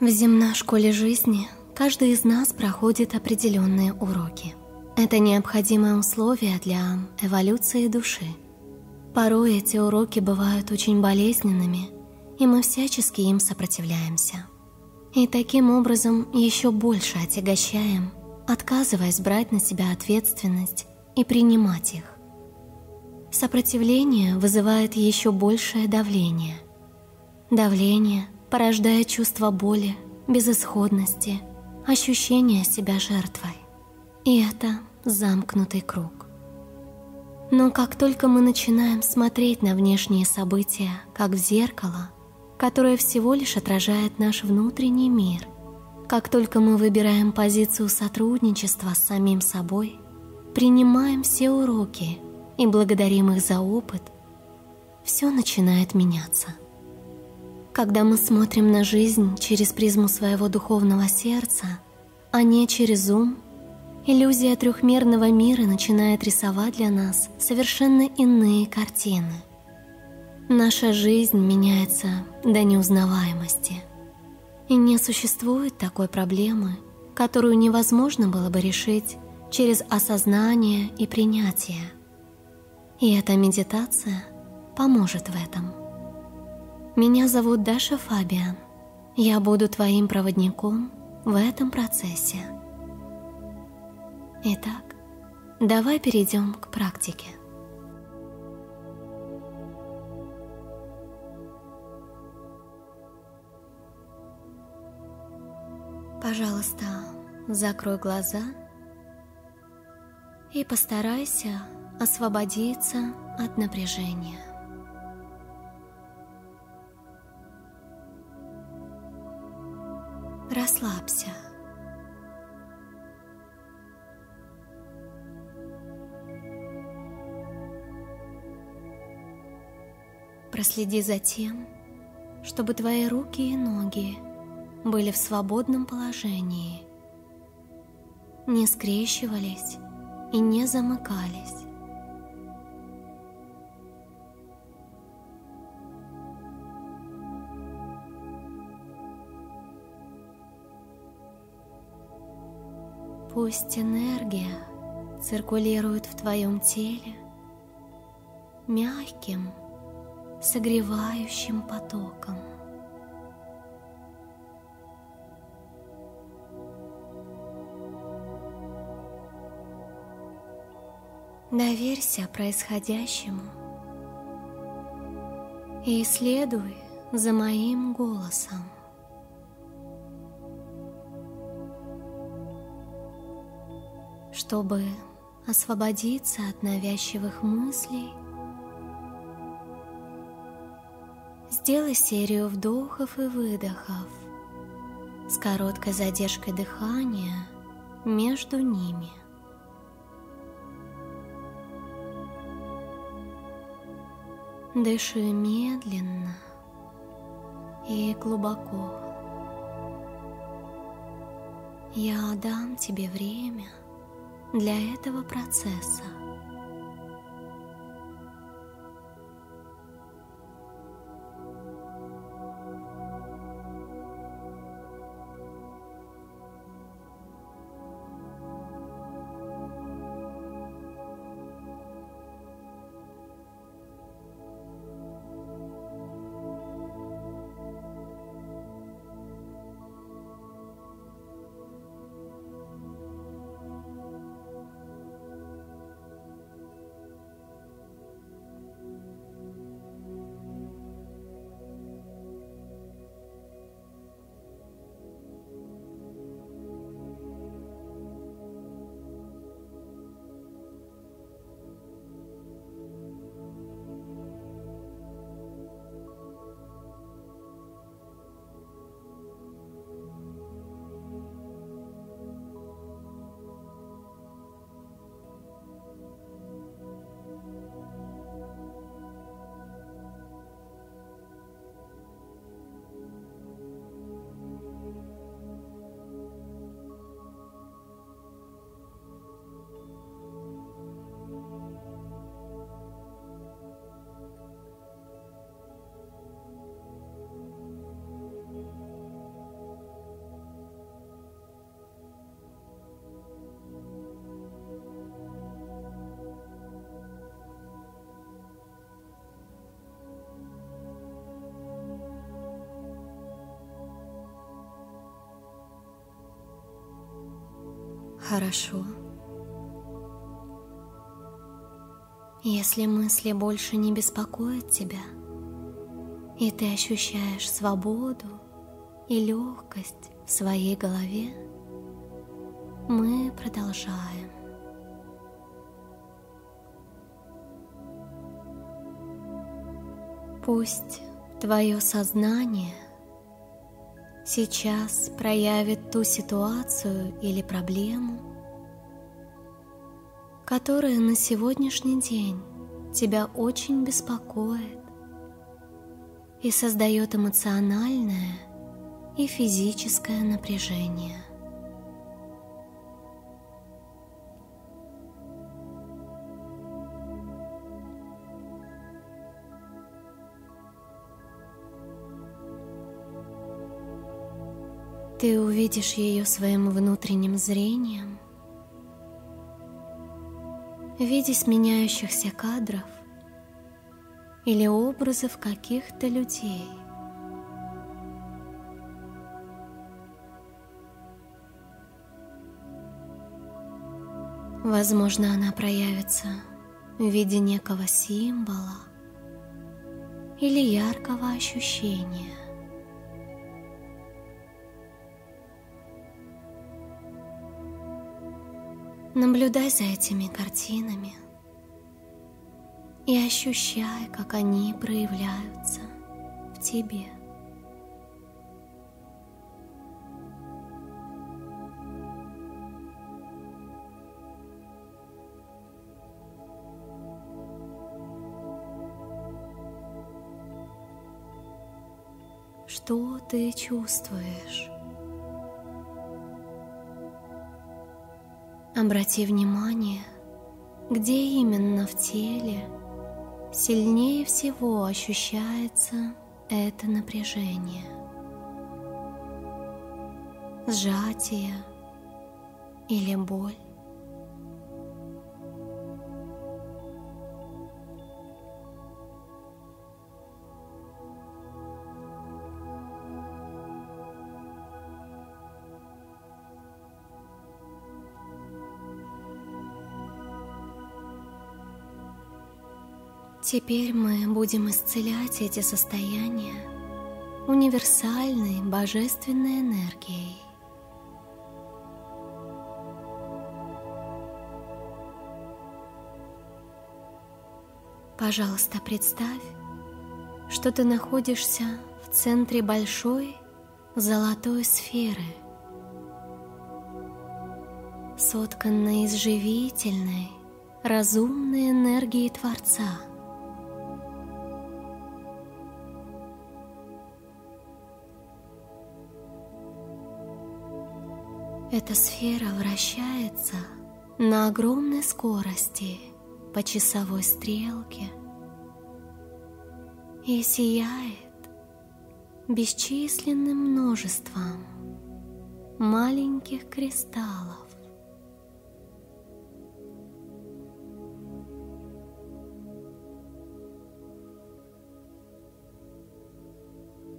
В земной школе жизни каждый из нас проходит определенные уроки. Это необходимое условие для эволюции души. Порой эти уроки бывают очень болезненными, и мы всячески им сопротивляемся. И таким образом еще больше отягощаем, отказываясь брать на себя ответственность и принимать их. Сопротивление вызывает еще большее давление. Давление – порождая чувство боли, безысходности, ощущение себя жертвой. И это замкнутый круг. Но как только мы начинаем смотреть на внешние события, как в зеркало, которое всего лишь отражает наш внутренний мир, как только мы выбираем позицию сотрудничества с самим собой, принимаем все уроки и благодарим их за опыт, все начинает меняться. Когда мы смотрим на жизнь через призму своего духовного сердца, а не через ум, иллюзия трехмерного мира начинает рисовать для нас совершенно иные картины. Наша жизнь меняется до неузнаваемости. И не существует такой проблемы, которую невозможно было бы решить через осознание и принятие. И эта медитация поможет в этом. Меня зовут Даша Фабиан. Я буду твоим проводником в этом процессе. Итак, давай перейдем к практике. Пожалуйста, закрой глаза и постарайся освободиться от напряжения. Расслабься. Проследи за тем, чтобы твои руки и ноги были в свободном положении, не скрещивались и не замыкались. Пусть энергия циркулирует в твоем теле мягким, согревающим потоком. Доверься происходящему и следуй за моим голосом. Чтобы освободиться от навязчивых мыслей, сделай серию вдохов и выдохов с короткой задержкой дыхания между ними. Дыши медленно и глубоко. Я дам тебе время – для этого процесса. Хорошо. Если мысли больше не беспокоят тебя, и ты ощущаешь свободу и легкость в своей голове, мы продолжаем. Пусть твое сознание сейчас проявит ту ситуацию или проблему, которая на сегодняшний день тебя очень беспокоит и создает эмоциональное и физическое напряжение. Ты увидишь ее своим внутренним зрением в виде сменяющихся кадров или образов каких-то людей. Возможно, она проявится в виде некого символа или яркого ощущения. Наблюдай за этими картинами и ощущай, как они проявляются в тебе. Что ты чувствуешь? Обрати внимание, где именно в теле сильнее всего ощущается это напряжение. Сжатие или боль. Теперь мы будем исцелять эти состояния универсальной божественной энергией. Пожалуйста, представь, что ты находишься в центре большой золотой сферы, сотканной из живительной, разумной энергии Творца – Эта сфера вращается на огромной скорости по часовой стрелке и сияет бесчисленным множеством маленьких кристаллов.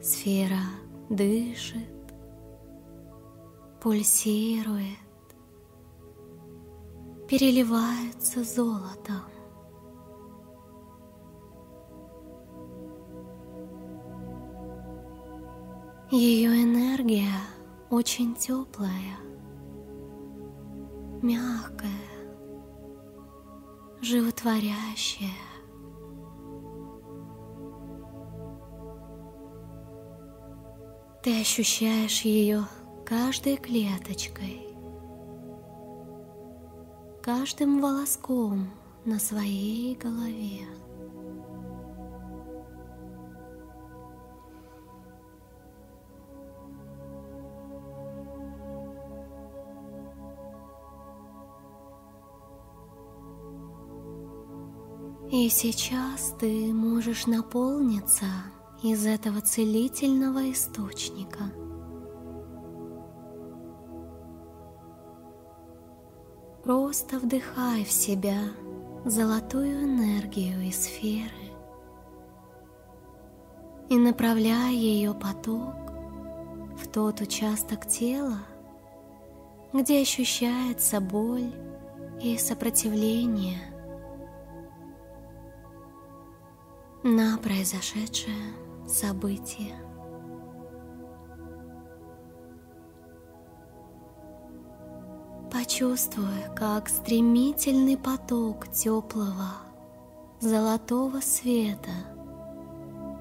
Сфера дышит, пульсирует, переливается золотом. Ее энергия очень теплая, мягкая, животворящая. Ты ощущаешь ее каждой клеточкой, каждым волоском на своей голове. И сейчас ты можешь наполниться из этого целительного источника – Просто вдыхай в себя золотую энергию из сферы и направляй ее поток в тот участок тела, где ощущается боль и сопротивление на произошедшее событие. Почувствуй, как стремительный поток теплого золотого света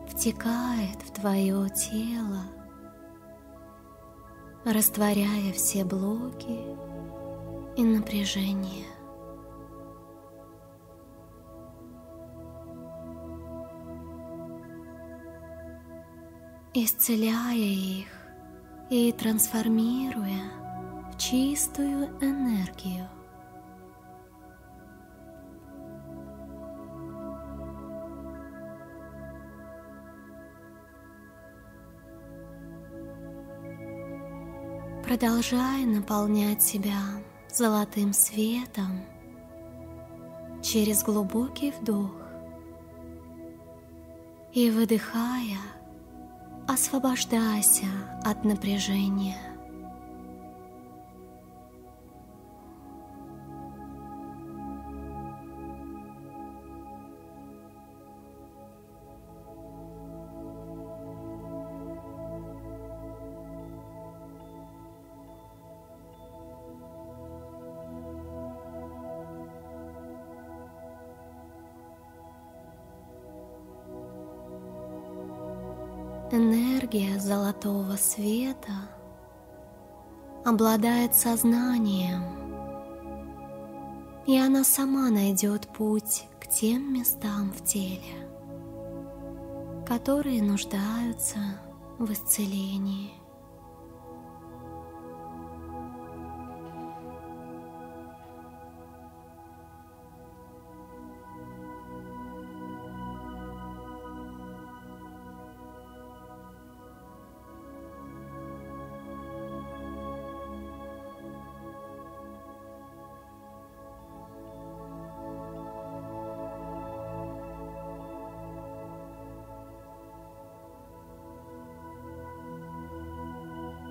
втекает в твое тело, растворяя все блоки и напряжение. исцеляя их и трансформируя чистую энергию. Продолжай наполнять себя золотым светом через глубокий вдох и выдыхая, освобождайся от напряжения. Энергия золотого света обладает сознанием, и она сама найдет путь к тем местам в теле, которые нуждаются в исцелении.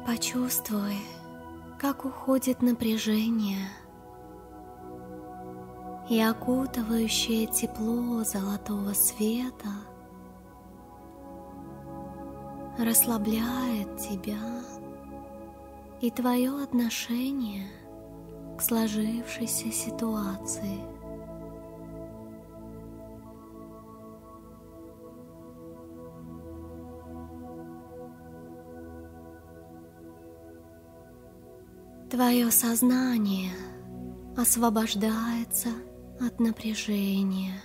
Почувствуй, как уходит напряжение и окутывающее тепло золотого света расслабляет тебя и твое отношение к сложившейся ситуации. Твое сознание освобождается от напряжения.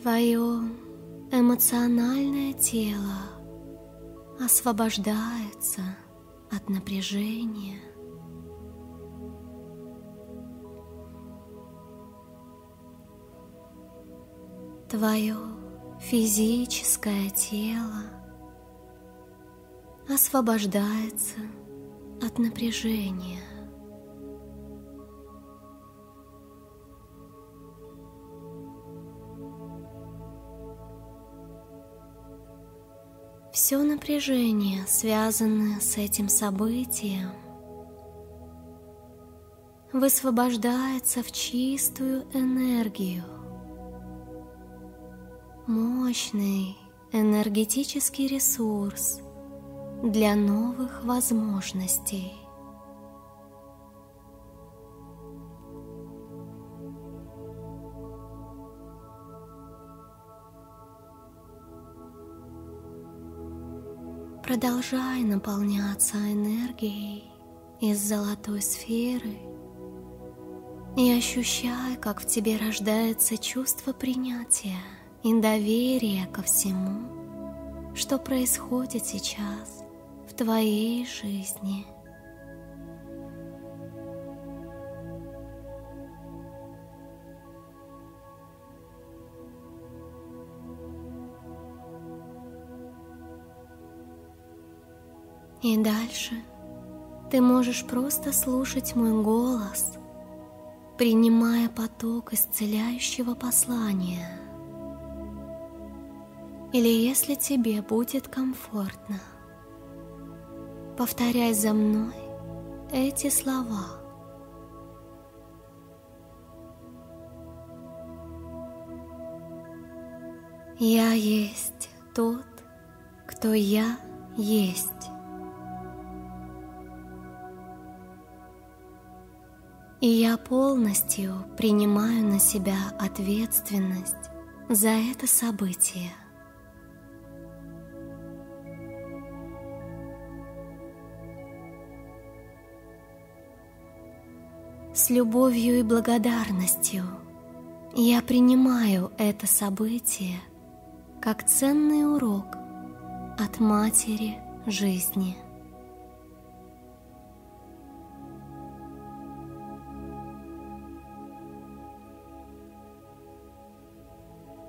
Твое эмоциональное тело освобождается от напряжения. Твое физическое тело освобождается от напряжения. Все напряжение, связанное с этим событием, высвобождается в чистую энергию – мощный энергетический ресурс для новых возможностей. Продолжай наполняться энергией из золотой сферы и ощущай, как в тебе рождается чувство принятия – и доверие ко всему, что происходит сейчас в твоей жизни. И дальше ты можешь просто слушать мой голос, принимая поток исцеляющего послания – или если тебе будет комфортно. Повторяй за мной эти слова. Я есть тот, кто я есть. И я полностью принимаю на себя ответственность за это событие. С любовью и благодарностью я принимаю это событие как ценный урок от матери жизни.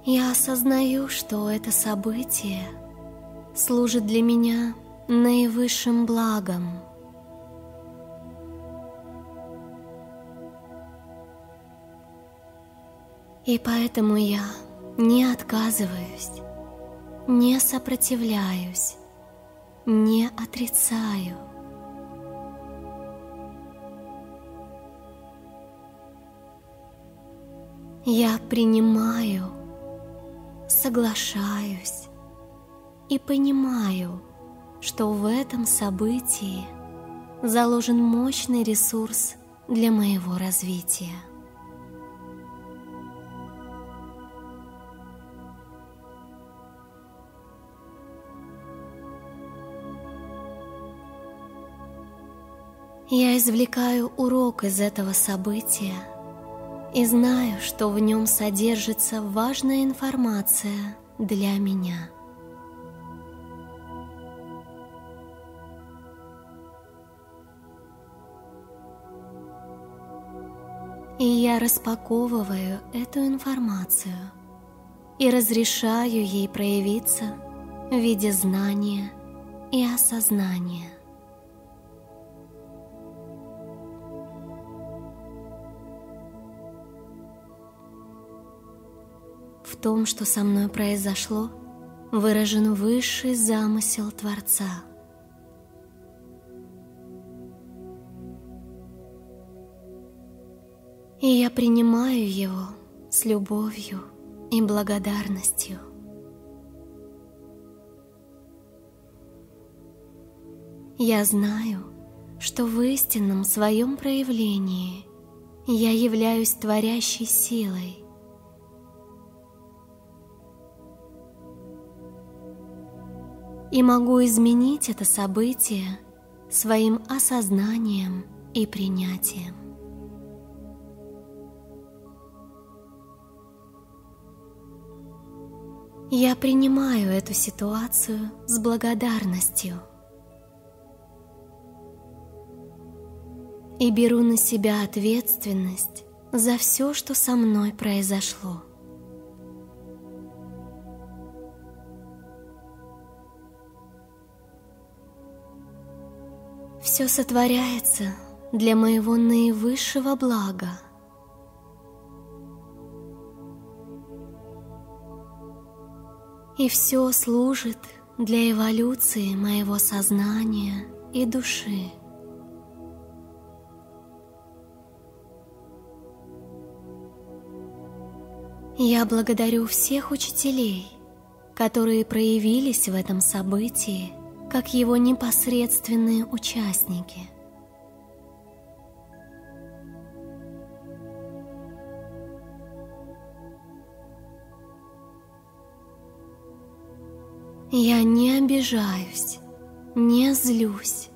Я осознаю, что это событие служит для меня наивысшим благом. И поэтому я не отказываюсь, не сопротивляюсь, не отрицаю. Я принимаю, соглашаюсь и понимаю, что в этом событии заложен мощный ресурс для моего развития. Я извлекаю урок из этого события и знаю, что в нем содержится важная информация для меня. И я распаковываю эту информацию и разрешаю ей проявиться в виде знания и осознания. Том, что со мной произошло, выражен высший замысел Творца. И я принимаю его с любовью и благодарностью. Я знаю, что в истинном своем проявлении я являюсь творящей силой – и могу изменить это событие своим осознанием и принятием. Я принимаю эту ситуацию с благодарностью и беру на себя ответственность за все, что со мной произошло. Все сотворяется для моего наивысшего блага. И все служит для эволюции моего сознания и души. Я благодарю всех учителей, которые проявились в этом событии как его непосредственные участники. Я не обижаюсь, не злюсь,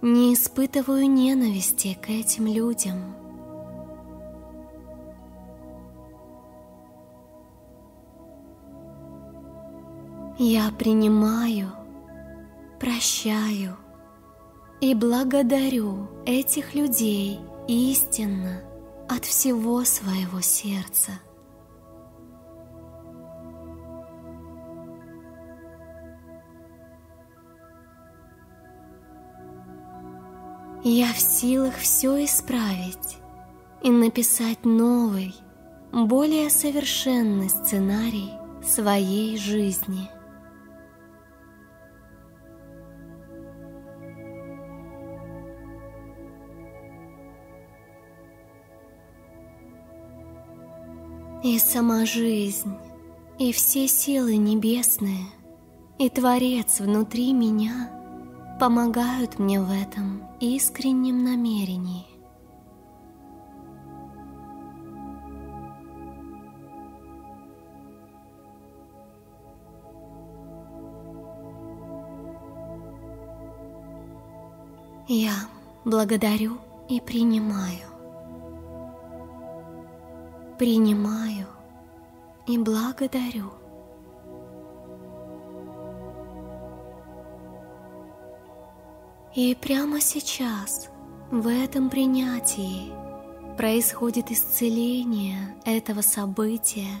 не испытываю ненависти к этим людям. Я принимаю прощаю и благодарю этих людей истинно от всего своего сердца. Я в силах все исправить и написать новый, более совершенный сценарий своей жизни – И сама жизнь, и все силы небесные, и Творец внутри меня помогают мне в этом искреннем намерении. Я благодарю и принимаю. Принимаю и благодарю. И прямо сейчас, в этом принятии, происходит исцеление этого события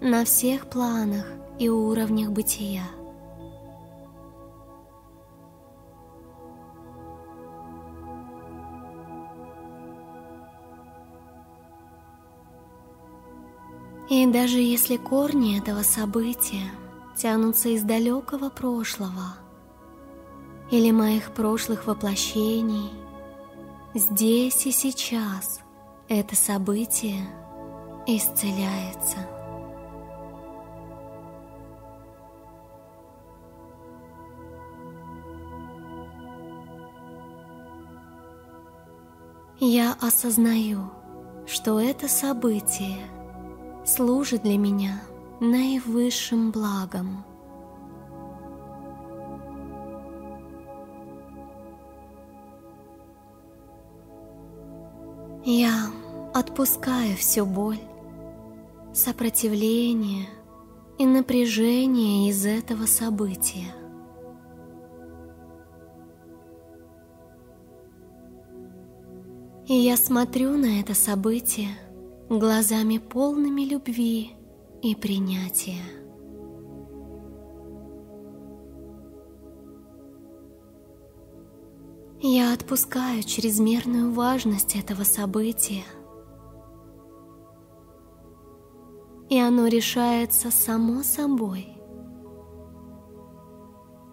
на всех планах и уровнях бытия. И даже если корни этого события тянутся из далекого прошлого или моих прошлых воплощений, здесь и сейчас это событие исцеляется. Я осознаю, что это событие – служит для меня наивысшим благом. Я отпускаю всю боль, сопротивление и напряжение из этого события. И я смотрю на это событие глазами полными любви и принятия. Я отпускаю чрезмерную важность этого события, и оно решается само собой,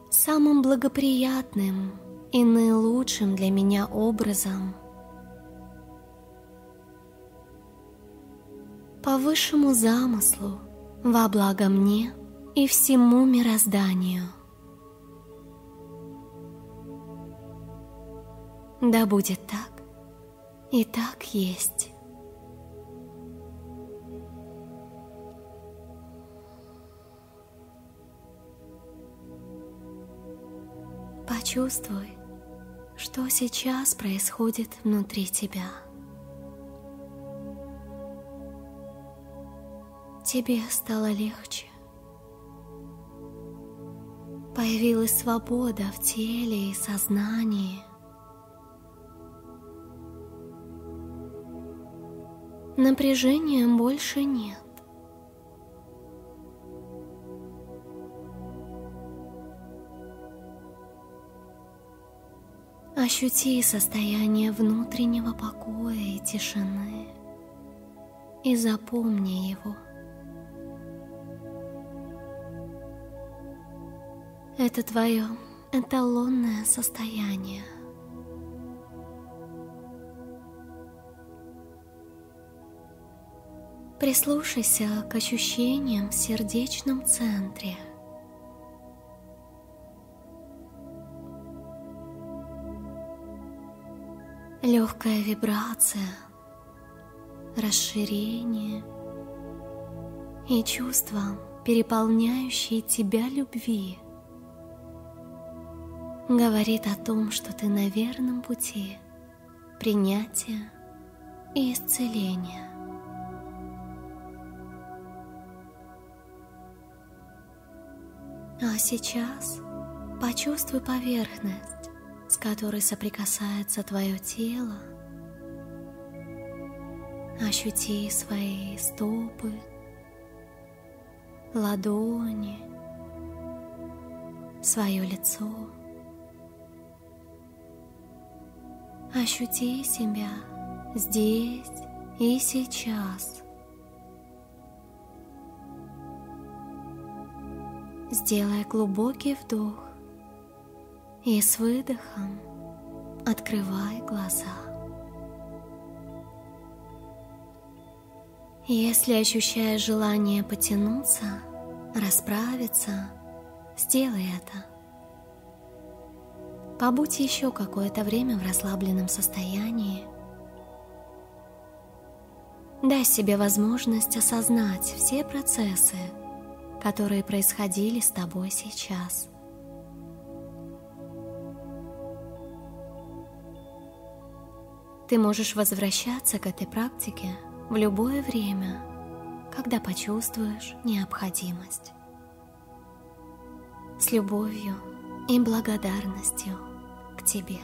самым благоприятным и наилучшим для меня образом – по высшему замыслу, во благо мне и всему мирозданию. Да будет так, и так есть. Почувствуй, что сейчас происходит внутри тебя. Тебе стало легче. Появилась свобода в теле и сознании. Напряжения больше нет. Ощути состояние внутреннего покоя и тишины и запомни его – Это твое эталонное состояние. Прислушайся к ощущениям в сердечном центре. Легкая вибрация, расширение и чувства, переполняющие тебя любви – говорит о том, что ты на верном пути принятия и исцеления. А сейчас почувствуй поверхность, с которой соприкасается твое тело. Ощути свои стопы, ладони, свое лицо. Ощути себя здесь и сейчас. Сделай глубокий вдох и с выдохом открывай глаза. Если ощущаешь желание потянуться, расправиться, сделай это. Побудь еще какое-то время в расслабленном состоянии. Дай себе возможность осознать все процессы, которые происходили с тобой сейчас. Ты можешь возвращаться к этой практике в любое время, когда почувствуешь необходимость. С любовью и благодарностью к тебе.